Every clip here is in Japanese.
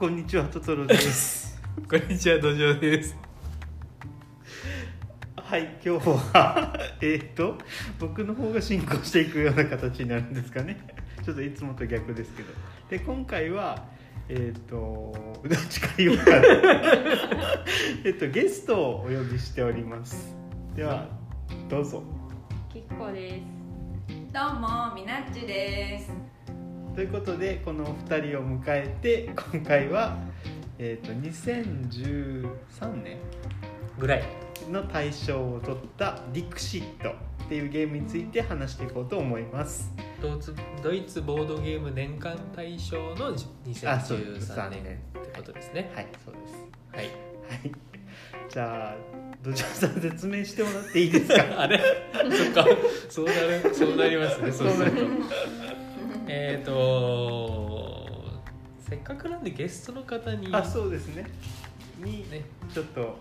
こんにちはトトロです。こんにちは土壌です。はい今日は えっと僕の方が進行していくような形になるんですかね。ちょっといつもと逆ですけど。で今回はえっ、とどっちから言おうかな。えっとゲストをお呼びしております。ではどうぞ。きっこです。どうもみなっちです。ということでこのお二人を迎えて今回は、えー、と2013年ぐらいの大賞を取った「ディクシット」っていうゲームについて話していこうと思います。ドイツドイツボードゲーム年間大賞のあそうです2013年ってことですね。はいそうです。はい、はい。じゃあ土壌さん説明してもらっていいですか？あれ？そっか。そうなるそうなりますね。そうするとえっとせっかくなんでゲストの方にあそうですね。にね。ちょっと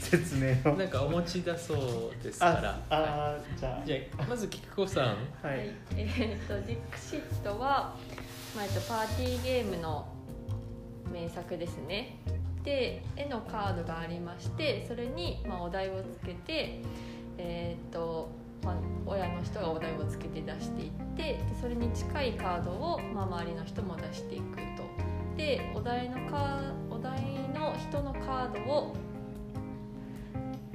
説明を。なんかお持ちだそうですから。あはあじゃいじゃあまずキクコさん。あははい。い、えーっとディクシットは、まあえっとパーティーゲームの名作ですね。で絵のカードがありましてそれに、まあ、お題をつけてえーっと、まあ、親の人がお題をつけて出していってでそれに近いカードを、まあ、周りの人も出していくと。でお題のカお題の人のカードを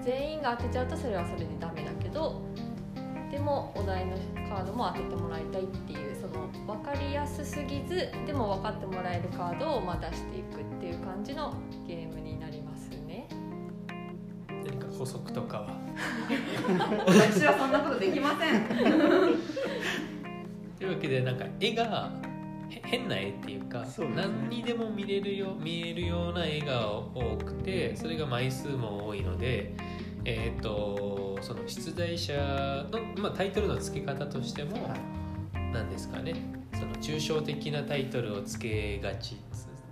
全員が当てちゃうとそれはそれでダメだけどでもお題のカードも当ててもらいたいっていうその分かりやすすぎずでも分かってもらえるカードをまあ出していくっていう感じのゲームになりますね。何か補足とかは？私はそんなことできません。というわけでなんか絵がへ変な絵っていうかね。何にでも見れるよ見えるような絵が多くてそれが枚数も多いのでえっ、とその出題者の、まあ、タイトルの付け方としても何ですかね。その抽象的なタイトルをつけがち。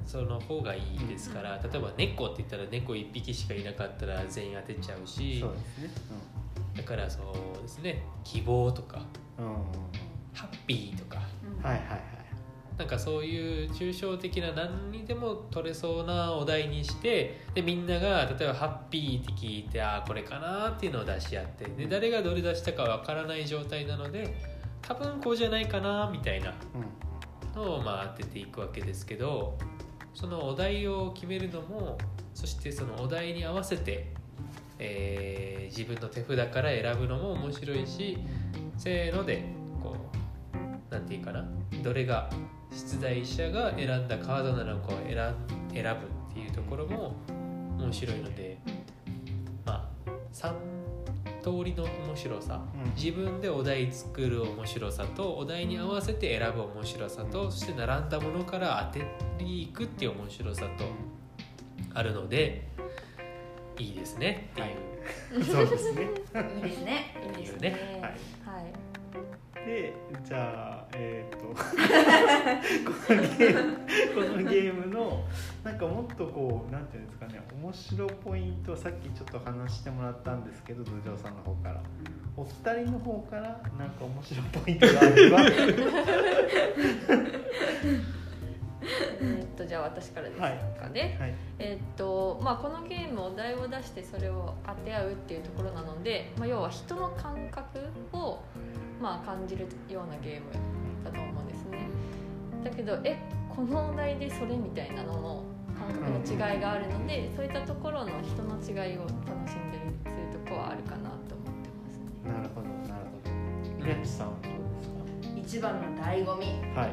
その方がいいですから例えば「猫」って言ったら猫1匹しかいなかったら全員当てちゃうしそうですね。だからそうですね「希望」とか。うん、うん、「ハッピー」とか。はいはいはいなんかそういう抽象的な何にでも取れそうなお題にしてでみんなが例えば「ハッピー」って聞いてああこれかなっていうのを出し合ってで誰がどれ出したかわからない状態なので多分こうじゃないかなみたいな。うん。のをまあ当てていくわけですけどそのお題を決めるのもそしてそのお題に合わせて、えー自分の手札から選ぶのも面白いしせーのでていうかなどれが出題者が選んだカードなのかを選ん選ぶっていうところも面白いのでまあ3通りの面白さうん自分でお題作る面白さとお題に合わせて選ぶ面白さとそして並んだものから当てにいくっていう面白さとあるのでいいですねっていう、そうですね いいですね。いいですねね。ははいい。でじゃあえっ、とこのゲームこのゲームのなんかもっとこうなんていうんですかね面白ポイントをさっきちょっと話してもらったんですけど土壌さんの方から。お二人の方からなんか面白ポイントがあれば。えーっとじゃあ私からですかね。はい。えーっとまあこのゲームお題を出してそれを当て合うっていうところなので、まあ要は人の感覚をまあ感じるようなゲームだと思うんですね。だけどえこのお題でそれみたいなのの感覚の違いがあるので、そういったところの人の違いを楽しんでるそういうところはあるかなと思ってますね。なるほどなるほど。宮地さんはどうです一番の醍醐味。かはい。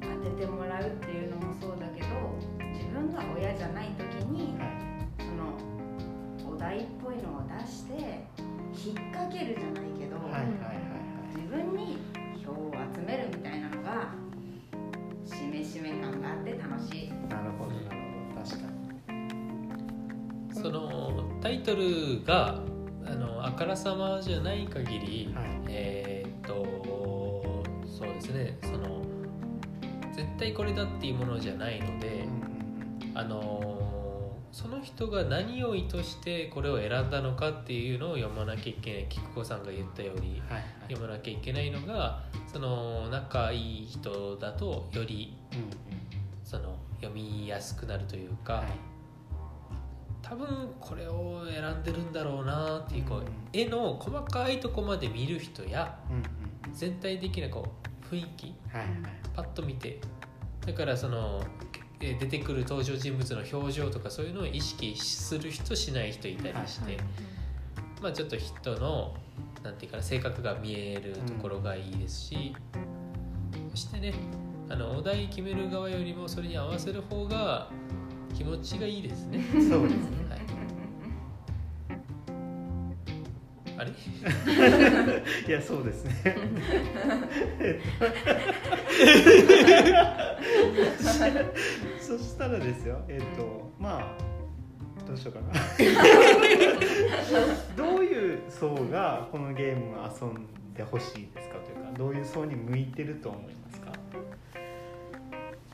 当ててもらうっていうのもそうだけど、自分が親じゃない時にはい。そのお題っぽいのを出して引っ掛けるじゃないけど、はいはいはい。自分に票を集めるみたいなのがしめしめ感があって楽しい。はいなるほどなるほど。確かに。そのタイトルがあのあからさまじゃない限り、はい。えーっとそうですね。その絶対これだっていうものじゃないので、あのその人が何を意図してこれを選んだのかっていうのを読まなきゃいけない。菊子さんが言ったように。はいはい読まなきゃいけないのがその仲いい人だとよりうんうん。その読みやすくなるというか、はい。多分これを選んでるんだろうなっていうこう、うん絵の細かいとこまで見る人やうんうん。全体的なこう雰囲気はいはい。パッと見てだからそのえー出てくる登場人物の表情とかそういうのを意識する人しない人いたりして、はい。まあちょっと人のなんていうかな性格が見えるところがいいですし、そしてねあのお題決める側よりもそれに合わせる方が気持ちがいいですね。そうですね。はい、あれ？いやそうですね。そしたらですよえっ、とまあどうしようかな。どういう層がこのゲームを遊んでほしいですかというかどういう層に向いてると思いますか？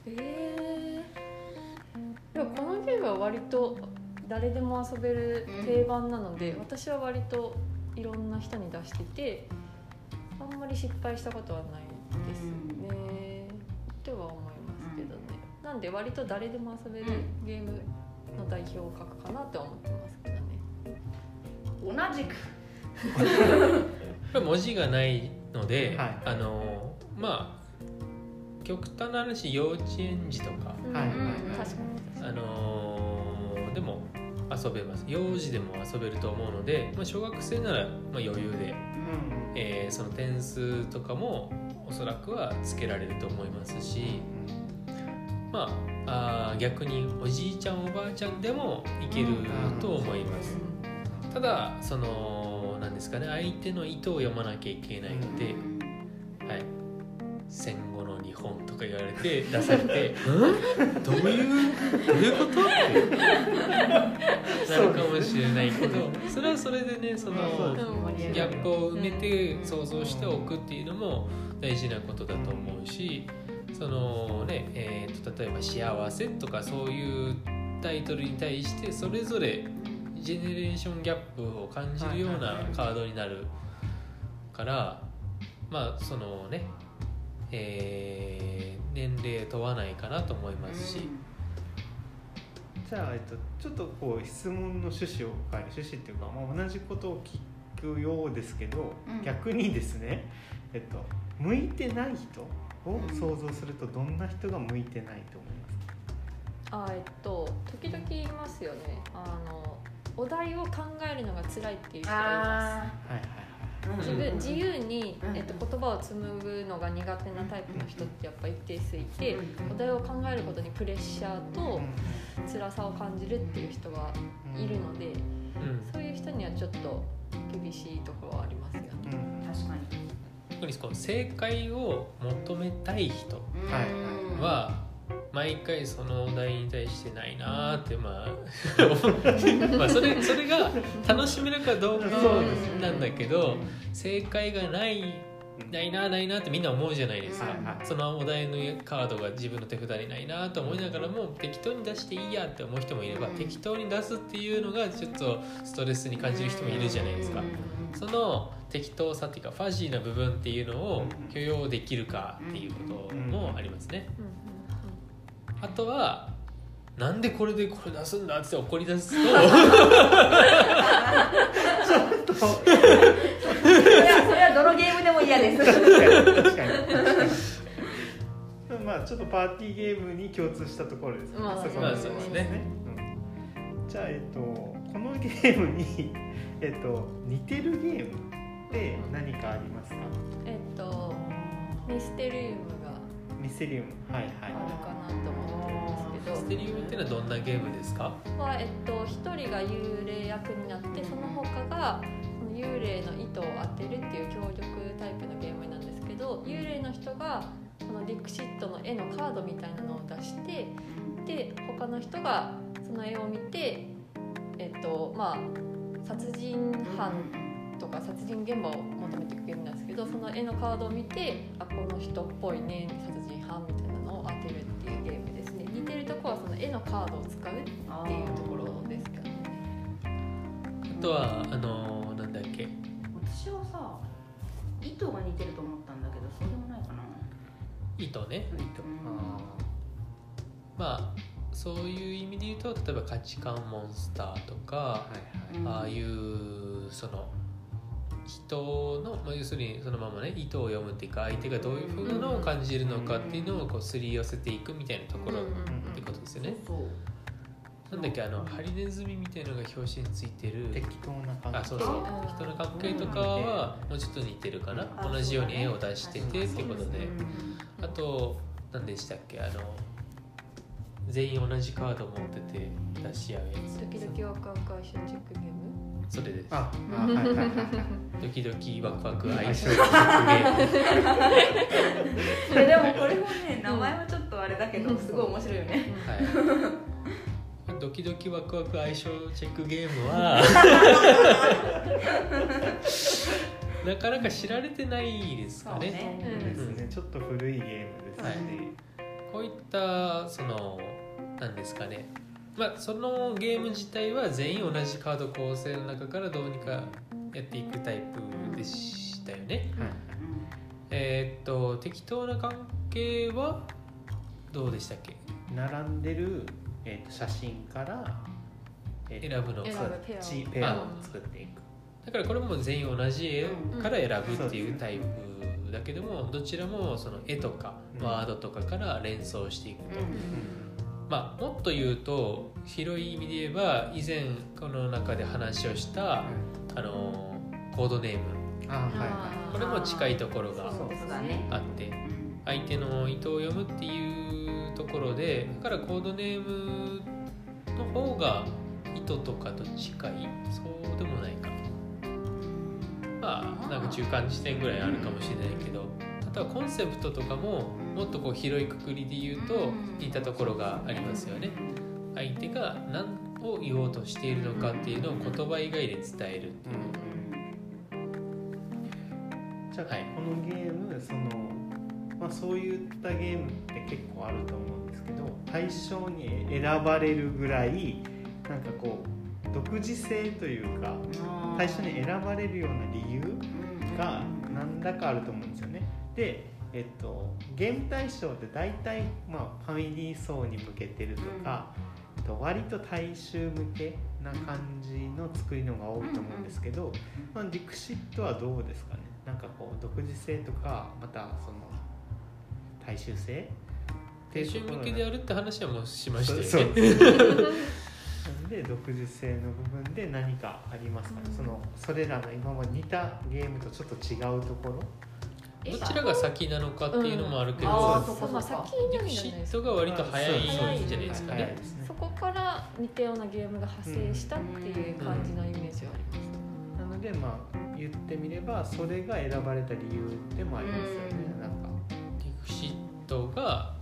えー、でもこのゲームは割と誰でも遊べる定番なので、私は割といろんな人に出しててあんまり失敗したことはないですね、とは思いますけどね、なんで割と誰でも遊べるゲームの代表格かな思ってますけどね。同じく。文字がないので、はい。あのまあ極端な話幼稚園児とか、はい。あのでも遊べます。幼児でも遊べると思うので、まあ、小学生ならまあ余裕で、うん。えーその点数とかもおそらくはつけられると思いますし、まああー逆におじいちゃんおばあちゃんでもいけると思います。ただそのなんですかね相手の意図を読まなきゃいけないので、はい、戦後の日本とか言われて出されて「んどういうどういうこと?」ってなるかもしれないけどそれはそれでねそのギャップを埋めて想像しておくっていうのも大事なことだと思うしそのね、えーと例えば「幸せ」とかそういうタイトルに対してそれぞれジェネレーションギャップを感じるようなカードになるからまあそのね、えー年齢問わないかなと思いますし、じゃあ、えっと、ちょっとこう質問の趣旨を変える。趣旨っていうか、まあ、同じことを聞くようですけど、うん。逆にですね、えっと、向いてない人を想像するとどんな人が向いてないと思いますか、あえっと時々言いますよね。あのお題を考えるのが辛いっていう人がいまあはいはいす自うん分自由に、うんえっと、言葉を紡ぐのが苦手なタイプの人ってやっぱ一定数いてうんお題を考えることにプレッシャーとはい辛さを感じるっていう人がいるのでうんそういう人にはちょっと厳しいところはありますよね。確かに特にこう正解を求めたい人は毎回そのお題に対してないなーってまあ まあそれそれが楽しめるかどうかなんだけど正解がないないなないなってみんな思うじゃないですか、はいはい。そのお題のカードが自分の手札にないなと思いながらも適当に出していいやって思う人もいれば、うん。適当に出すっていうのがちょっとストレスに感じる人もいるじゃないですか、うん。その適当さっていうかファジーな部分っていうのを許容できるかっていうこともありますね、あとはなんでこれでこれ出すんだって怒り出すとそれはそれはどのゲームでも嫌です。確かに。確かに。まあちょっとパーティーゲームに共通したところですね、まあそこまあのそうですね。うん。じゃあえっとこのゲームにえっと似てるゲームって何かありますか？えっとミステリウムがミステリウム。はいはいあるかなと思ってるんですスけテリウムっていうのはどんなゲームですか？どは、えっと、一人が幽霊役になってその他が幽霊の糸を当てるっていう協力タイプのゲームなんですけど幽霊の人がこのディクシットの絵のカードみたいなのを出してで他の人がその絵を見てえっとまあ殺人犯とか殺人現場を求めていくゲームなんですけどその絵のカードを見てあこの人っぽいね殺人犯みたいなのを当てるっていうゲームですね。似てるところはその絵のカードを使うっていうところですかね。あとはあのなんだっけ私はさ糸が似てると思ったんだけどそうでもないかな。糸ね。糸。うん。あまあそういう意味で言うと例えば価値観モンスターとか、はいはい。うんああいうその人の、まあ、要するにそのままね意図を読むっていうか相手がどういうふうなのを感じるのかっていうのをこうすり寄せていくみたいなところってことですよね。そうなんだっけあのハリネズミみたいのが表紙についてる。適当な感じあそうそう。うん人の関係とかはもうちょっと似てるかな。あ同じように絵を出しててってことで。うんあと何でしたっけ？あの全員同じカード持ってて出し合うやドキドキワクワク相性チェックゲーム？つそれです。ああ はいはいはいはい。ドキドキワクワク相性チェックゲーム。でもこれもね名前はちょっとあれだけどすごい面白いよね。はい、ドキドキワクワク相性チェックゲームは なかなか知られてないですかね。そうね。そうですね。ちょっと古いゲームですね。こういったその何ですかね。まあそのゲーム自体は全員同じカード構成の中からどうにかやっていくタイプでしたよね。はい。えーっと適当な関係はどうでしたっけ？並んでる、えー、と写真から、えーと選ぶの。チペアを。作っていく。だからこれも全員同じ絵から選ぶっていうタイプだけどもどちらもその絵とかうん。ワードとかから連想していくと、うん。まあもっと言うと広い意味で言えば以前この中で話をしたあのコードネーム。あはいはこれも近いところがそうだね。あってうん。相手の意図を読むっていうところでだからコードネームの方が意図とかと近い？そうでもないか。まあなんか中間地点ぐらいあるかもしれないけど。あとはコンセプトとかももっとこう広いくくりで言うと似たところがありますよね。相手が何を言おうとしているのかっていうのを言葉以外で伝えるっていう。じゃあ、はい。このゲームその、まあ、そういったゲームって結構あると思うんですけど対象に選ばれるぐらいなんかこう独自性というか対象に選ばれるような理由が何らかあると思うんですよね。で、えっと、ゲーム対象って大体、まあ、ファミリー層に向けてるとか、えっと割と大衆向けな感じの作りのが多いと思うんですけど、まあ、ディクシットはどうですかね？なんかこう独自性とかまたその大衆性？大衆向けであるって話はもうしましたよね。で独自性の部分で何かありますか？ね、そのそれらの今まで似たゲームとちょっと違うところ？どちらが先なのかっていうのもあるけど、うんあーそうそこまあ先にディクシットが割と早いんじゃないですかね。ねそこから似たようなゲームが派生したっていう感じのイメージはあります、なのでまあ言ってみればそれが選ばれた理由でもありますよね、うんなんかディクシットが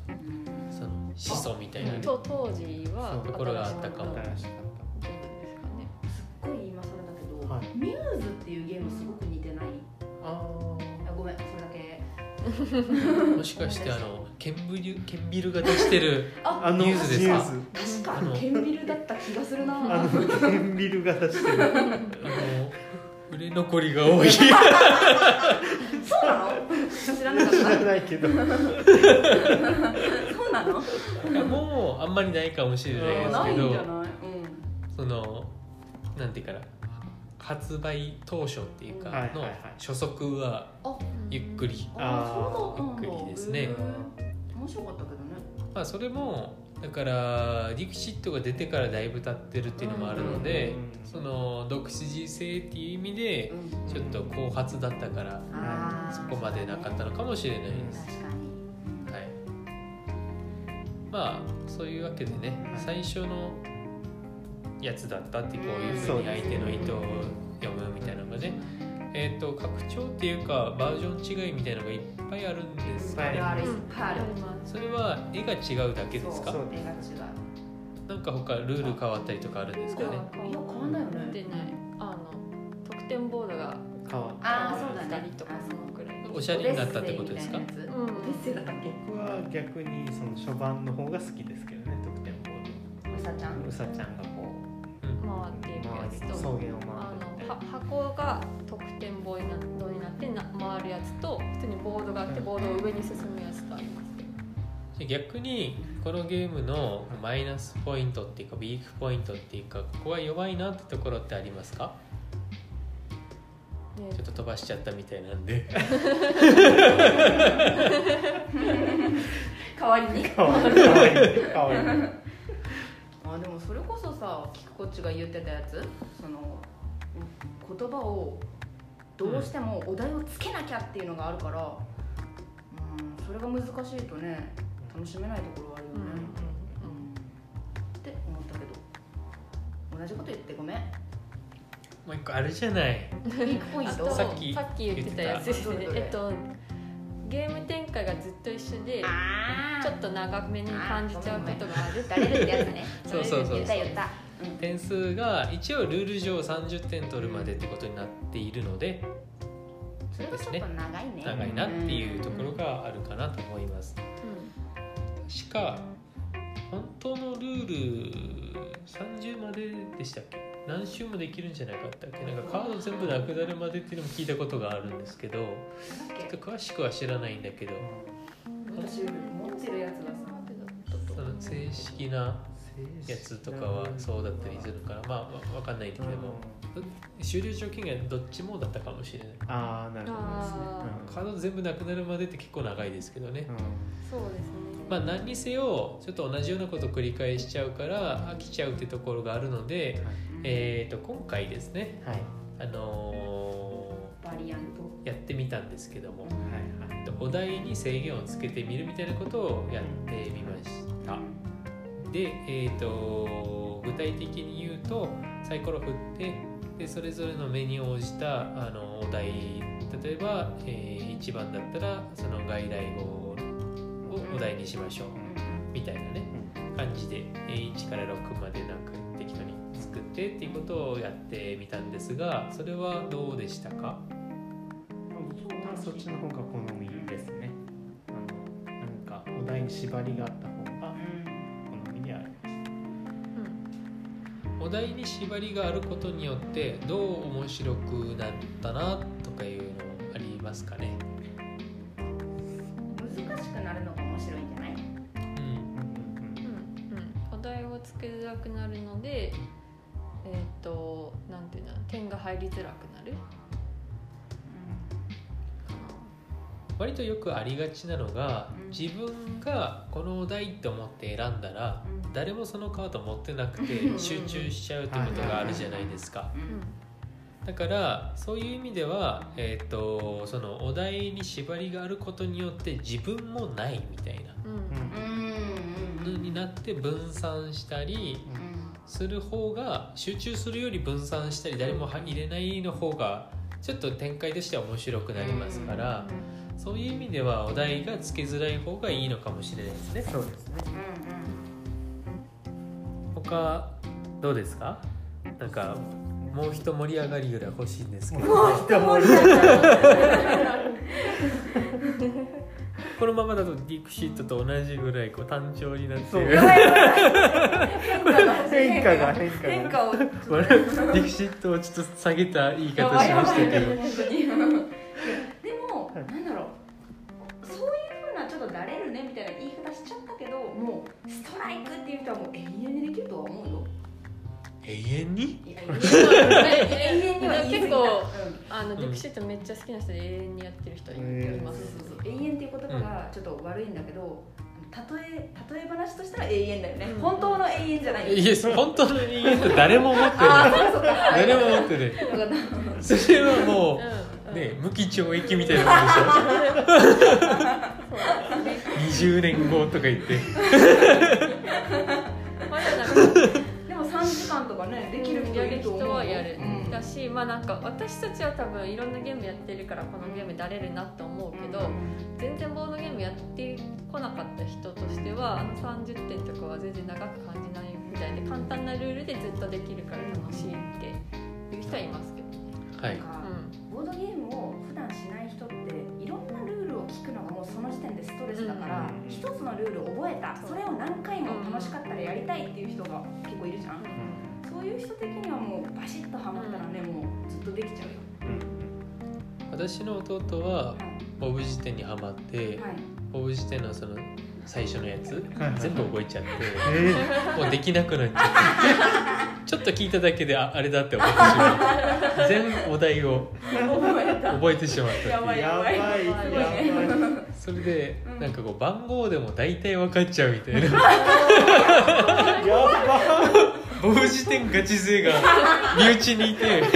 その思想みたいな。ねと当時はそうところがあったかも。すかね。すっごい今それだけど、はい。ミューズっていうゲームすごく似てない？たああごめんそれだけ。もしかしてあのケンビルケンビルが出してるああのニュースですか？確か？あのにケンビルだった気がするな。あのケンビルが出してるあの売れ残りが多い。そうなの？知らなかっ知らたないけど。そうなの？いやもうあんまりないかもしれないですけどそのなんていうかな発売当初っていうかのはいはいはい。初速はあゆっくり、うんああーそうなんだ。ゆっくりですね。面白かったけどね。まあ、それもだからディクシットが出てからだいぶ経ってるっていうのもあるので、うんその独自性っていう意味でちょっと後発だったからそこまでなかったのかもしれないです、はい、まあそういうわけでね最初のやつだったってこういうふうに相手の意図を読むみたいなのがねえっ、と拡張っていうかバージョン違いみたいなのがいっぱいあるんですかね。あるあるい。っうん。ぱい。あるますそれは絵が違うだけですか？そう絵が違うなんか他ルール変わったりとかあるんですかね？いや変わんないよね。でないあの得点ボードが変わっああそうだね。二人とかそのくらいおしゃれになったってことですか？うん。僕は逆にその初版の方が好きですけどね得点ボーうさちゃん。ドうさちゃんがこ回っていうくやつと草原をあ回ってのは箱が得点棒になドになってな回るやつと普通にボードがあってボードを上に進むやつとありますけどで逆にこのゲームのマイナスポイントっていうかウィークポイントっていうかここは弱いなってところってありますか？ねちょっと飛ばしちゃったみたいなんで。代わりに？かわいいかわいいかわいいあでもそれこそさキクこっちが言ってたやつ？その言葉をどうしてもお題をつけなきゃっていうのがあるから、うん、それが難しいとね楽しめないところはあるようんね、うん。って思ったけど。同じこと言ってごめん。もう一個あるじゃない。ウィークポイントさっきさっき言ってたやつですね。えっとゲーム展開がずっと一緒であちょっと長めに感じちゃうことがあるってやつね。そうそうそう言った言った、点数が一応ルール上30点取るまでってことになっているのでそれはちょっと長いね。長いなっていうところがあるかなと思います。確か本当のルール30まででしたっけ？何周もできるんじゃなかったっけ？なんかカード全部なくなるまでっていうのも聞いたことがあるんですけどちょっけと詳しくは知らないんだけど。私持ってるやつ正式なやつとかはそうだったりするからまあわわかんないけども終了条件がどっちもだったかもしれない。ああなるほどですね。あカード全部なくなるまでって結構長いですけどね。うん。そうですね。まあ何にせよちょっと同じようなことを繰り返しちゃうから飽きちゃうってところがあるので、えー、と今回ですね。はい。あのバリアント。ーやってみたんですけども。はいはい。お題に制限をつけてみるみたいなことをやってみましたで、えー、と具体的に言うとサイコロ振ってでそれぞれの目に応じたあのお題例えば、え1番だったらその外来語をお題にしましょうみたいなね感じで1から6までなんか適当に作ってっていうことをやってみたんですがそれはどうでしたか？そっちの方が好みですね。なんかお題に縛りがあったお題に縛りがあることによってどう面白くなったなとかいうのありますかね？難しくなるのが面白いんじゃない？うん。うん。うん。うんお題をつけづらくなるのでえっ、となんていうの？点が入りづらくなる？か割とよくありがちなのがうん自分がこのお題って思って選んだらうん。誰もそなカード持ってなくうてん。集中しちゃうってことがあるじゃないですか。だからそういう意味では、えー、とそのお題に縛りがあることによって自分もないみたいな。うん。うん。うんのになって分散したりする方が集中するより分散したり誰も入れないの方がちょっと展開としては面白くなりますからそういう意味ではお題がつけづらい方がいいのかもしれないですね。そうですね。他どうですか？なんかもう一盛り上がりぐらい欲しいんですけど。人もいるこのままだとディクシットと同じぐらいこう単調になってそう。る変化が。変化が。変化をディクシットをちょっと下げた言い方しましたけど永遠には言い過ぎた結構うん。あのうんディクシットめっちゃ好きな人で永遠にやってる人います。そうそうそう永遠っていう言葉がちょっと悪いんだけど、例え例え話としたら永遠だよね、うん。本当の永遠じゃない。いや本当の永遠って誰も持ってああないそうかそう。か誰も持ってない。分かったそれはもうね無期懲役みたいなもんでしょ。20年後とか言って。まだなんかでも3時間とかねできる人やる人はやる、うん。だしまあなんか私たちは多分いろんなゲームやってるからこのゲームだれるなって思うけど、全然ボードゲームやってこなかった人としてはあの30点とかは全然長く感じないみたいで簡単なルールでずっとできるから楽しいっていう人はいますけどね。はい。なんかうボードゲームを普段しない人っていろんなルールを聞くのがもうその時点でストレスだからうん。一、つのルールを覚えた。それを何楽しかったらやりたいっていう人が結構いるじゃん、そういう人的にはもうバシッとハマったらね、もうずっとできちゃうよ。私の弟ははい。ボブ辞典にハマってはい。ボブ辞典のその最初のやつ。はいはい全部覚えちゃって。えもうできなくなっちゃって。ちょっと聞いただけでああれだって思ってしまう。全お題を。覚えてしまったってやばいやばい。やばい。それでうんなんかこう番号でも大体分かっちゃうみたいな。やば棒辞典ガチ勢が身内にいて。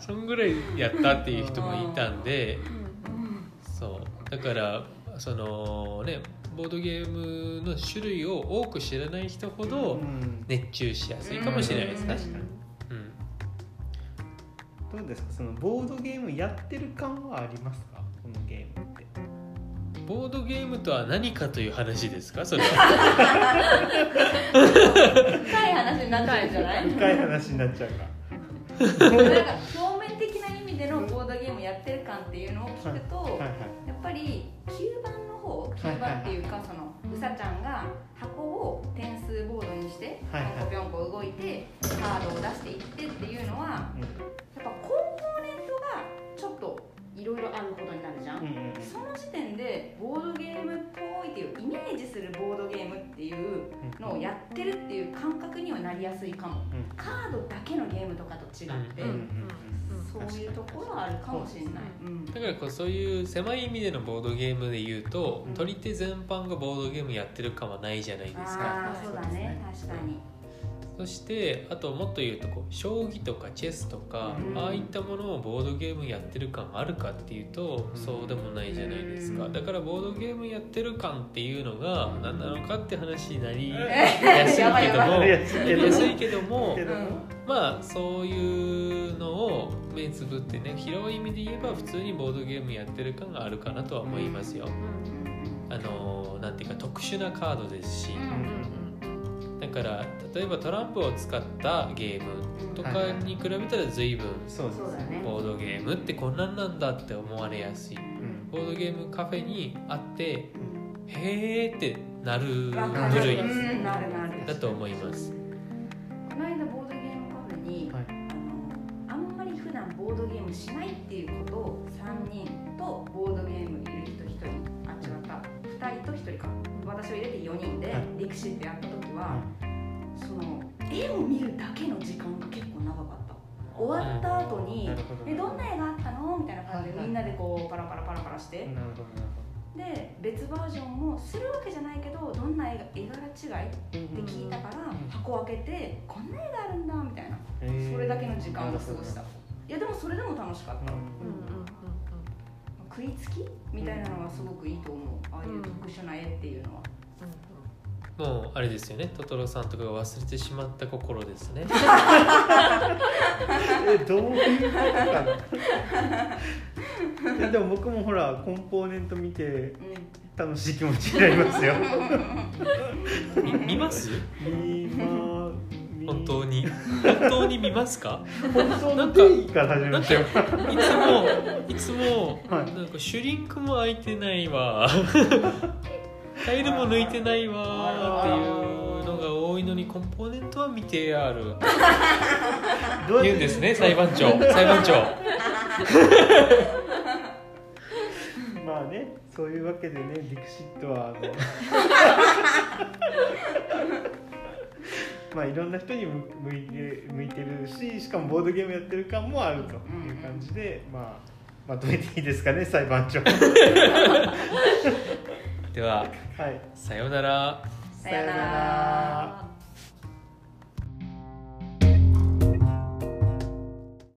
そんぐらいやったっていう人もいたんで。そうだからそのねボードゲームの種類を多く知らない人ほどうん。熱中しやすいかもしれないですうん。確かに、うん、どうですか？そのボードゲームやってる感はありますか？このゲームって。ボードゲームとは何かという話ですか？それは。深い話になっちゃうんじゃない？深い話になっちゃうか。なんか表面的な意味でのボードゲームやってる感っていうのを聞くと、はいはいやっぱり吸盤の方吸盤っていうかそのうさちゃんが箱を点数ボードにしてぴはいはい。ょんこぴょんこ動いてカードを出していってのをやってるっていう感覚にはなりやすいかも。うん。カードだけのゲームとかと違って、うんうんうんそういうところはあるかもしれない、うん。だからこうそういう狭い意味でのボードゲームで言うと、うん。取り手全般がボードゲームやってる感はないじゃないですか。ああそうだね。確かにそしてあともっと言うとこう将棋とかチェスとか、うん。ああいったものをボードゲームやってる感あるかっていうと、うん。そうでもないじゃないですか、うん。だからボードゲームやってる感っていうのが何なのかって話になりややすいけども。やすいけどもまあそういうのを目つぶってね広い意味で言えば普通にボードゲームやってる感があるかなとは思いますよ。あのなんていうか特殊なカードですし、だから例えばトランプを使ったゲームとかに比べたら随分ボードゲームってこんなんなんだって思われやすい。うん。ボードゲームカフェにあってへーってなる部類うんなるなる。だと思います。この間ボードゲームカフェに、はい。あのあんまり普段ボードゲームしないっていうことを3人とボードゲームいる人1人あ違った。2人と1人か。私を入れて4人ではい。リクシってやった時は、その絵を見るだけの時間が結構長かった。終わった後になるほど「えどんな絵があったの?」みたいな感じでみんなでこうパラパラパラパラして。で別バージョンもするわけじゃないけどどんな絵が絵柄違い？って聞いたからうん箱開けてこんな絵があるんだみたいな。それだけの時間を過ごした。いやでもそれでも楽しかった、ほど食いつき？みたいなのがすごくいいと思う。ああいう特殊な絵っていうのは、もうあれですよね。トトロさんとかが忘れてしまった心ですね。えどういうことかな？でも僕もほらコンポーネント見てう楽しい気持ちになりますよ。み 見ます？見ま見。本当に？本当に見ますか？本当の定義から始めましょいうつもいつもはい。なんかシュリンクも開いてないわタイルも抜いてないわっていうのが多いのにコンポーネントは見てある。言うんですね裁判長。裁判長。まあねそういうわけでねディクシットはあのまあいろんな人に向向いて向いてるししかもボードゲームやってる感もあるという感じで、まあまとめていいですかね裁判長 では、はい、さようなら。さようなら。